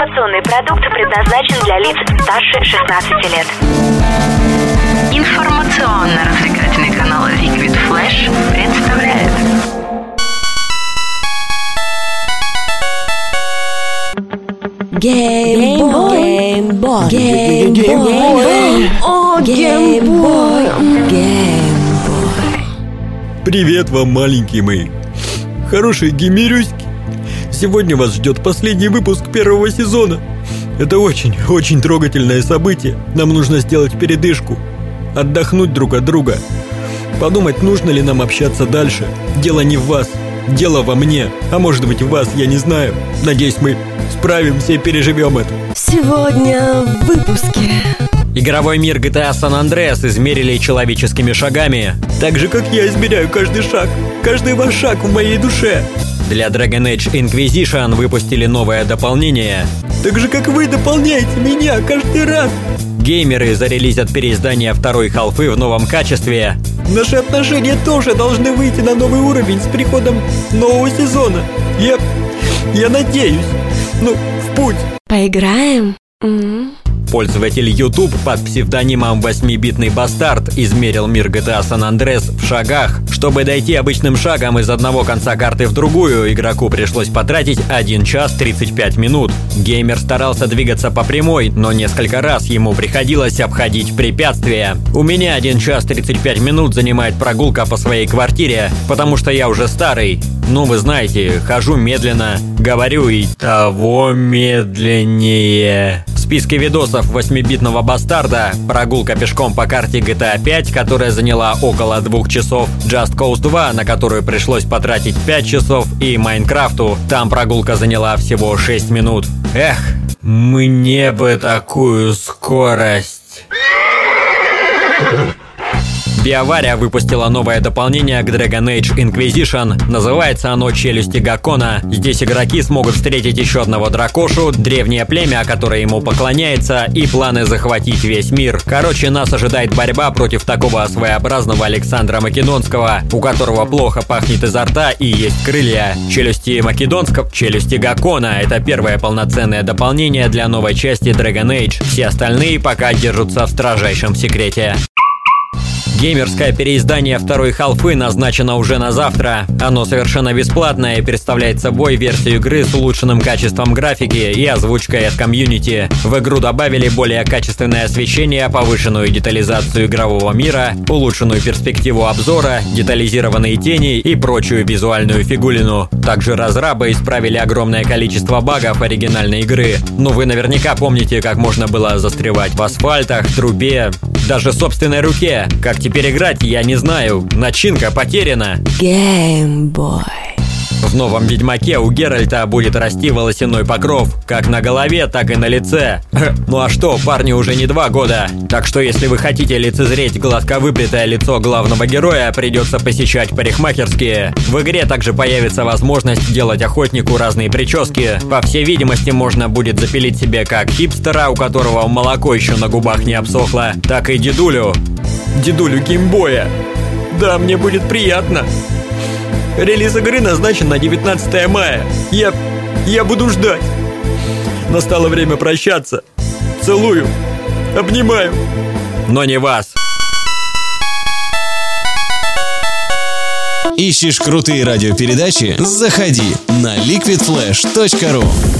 Информационный продукт предназначен для лиц старше 16 лет. Информационно-развлекательный канал Liquid Flash представляет Геймбой. Геймбой. Геймбой. О, геймбой. Геймбой. Привет вам, маленькие мои. Хорошие геймерюськи. Сегодня вас ждет последний выпуск первого сезона. Это очень, очень трогательное событие. Нам нужно сделать передышку. Отдохнуть друг от друга. Подумать, нужно ли нам общаться дальше. Дело не в вас. Дело во мне. А может быть в вас, я не знаю. Надеюсь, мы справимся и переживем это. Сегодня в выпуске. Игровой мир GTA San Andreas измерили человеческими шагами. Так же, как я измеряю каждый шаг. Каждый ваш шаг в моей душе. Для Dragon Age Inquisition выпустили новое дополнение. Так же, как вы дополняете меня каждый раз. Геймеры зарелизят переиздание второй халфы в новом качестве. Наши отношения тоже должны выйти на новый уровень с приходом нового сезона. Я... я надеюсь. Ну, в путь. Поиграем? М? Пользователь YouTube под псевдонимом 8-битный бастард измерил мир GTA San Andreas в шагах. Чтобы дойти обычным шагом из одного конца карты в другую, игроку пришлось потратить 1 час 35 минут. Геймер старался двигаться по прямой, но несколько раз ему приходилось обходить препятствия. У меня 1 час 35 минут занимает прогулка по своей квартире, потому что я уже старый. Ну, вы знаете, хожу медленно, говорю и того медленнее. Списке видосов 8-битного бастарда прогулка пешком по карте GTA 5, которая заняла около двух часов, Just Cause 2, на которую пришлось потратить 5 часов, и Майнкрафту, там прогулка заняла всего 6 минут. Эх, мне бы такую скорость. Биовария выпустила новое дополнение к Dragon Age Inquisition. Называется оно «Челюсти Гакона». Здесь игроки смогут встретить еще одного дракошу, древнее племя, которое ему поклоняется, и планы захватить весь мир. Короче, нас ожидает борьба против такого своеобразного Александра Македонского, у которого плохо пахнет изо рта и есть крылья. Челюсти Македонского, челюсти Гакона – это первое полноценное дополнение для новой части Dragon Age. Все остальные пока держатся в строжайшем секрете. Геймерское переиздание второй халфы назначено уже на завтра. Оно совершенно бесплатное и представляет собой версию игры с улучшенным качеством графики и озвучкой от комьюнити. В игру добавили более качественное освещение, повышенную детализацию игрового мира, улучшенную перспективу обзора, детализированные тени и прочую визуальную фигулину. Также разрабы исправили огромное количество багов оригинальной игры. Но вы наверняка помните, как можно было застревать в асфальтах, трубе, даже собственной руке. Как теперь играть, я не знаю. Начинка потеряна. Геймбой. В новом Ведьмаке у Геральта будет расти волосяной покров, как на голове, так и на лице. Ну а что, парню уже не два года. Так что если вы хотите лицезреть гладко выплетое лицо главного героя, придется посещать парикмахерские. В игре также появится возможность делать охотнику разные прически. По всей видимости, можно будет запилить себе как хипстера, у которого молоко еще на губах не обсохло, так и дедулю. Дедулю геймбоя. Да, мне будет приятно. Релиз игры назначен на 19 мая. Я... я буду ждать. Настало время прощаться. Целую. Обнимаю. Но не вас. Ищешь крутые радиопередачи? Заходи на liquidflash.ru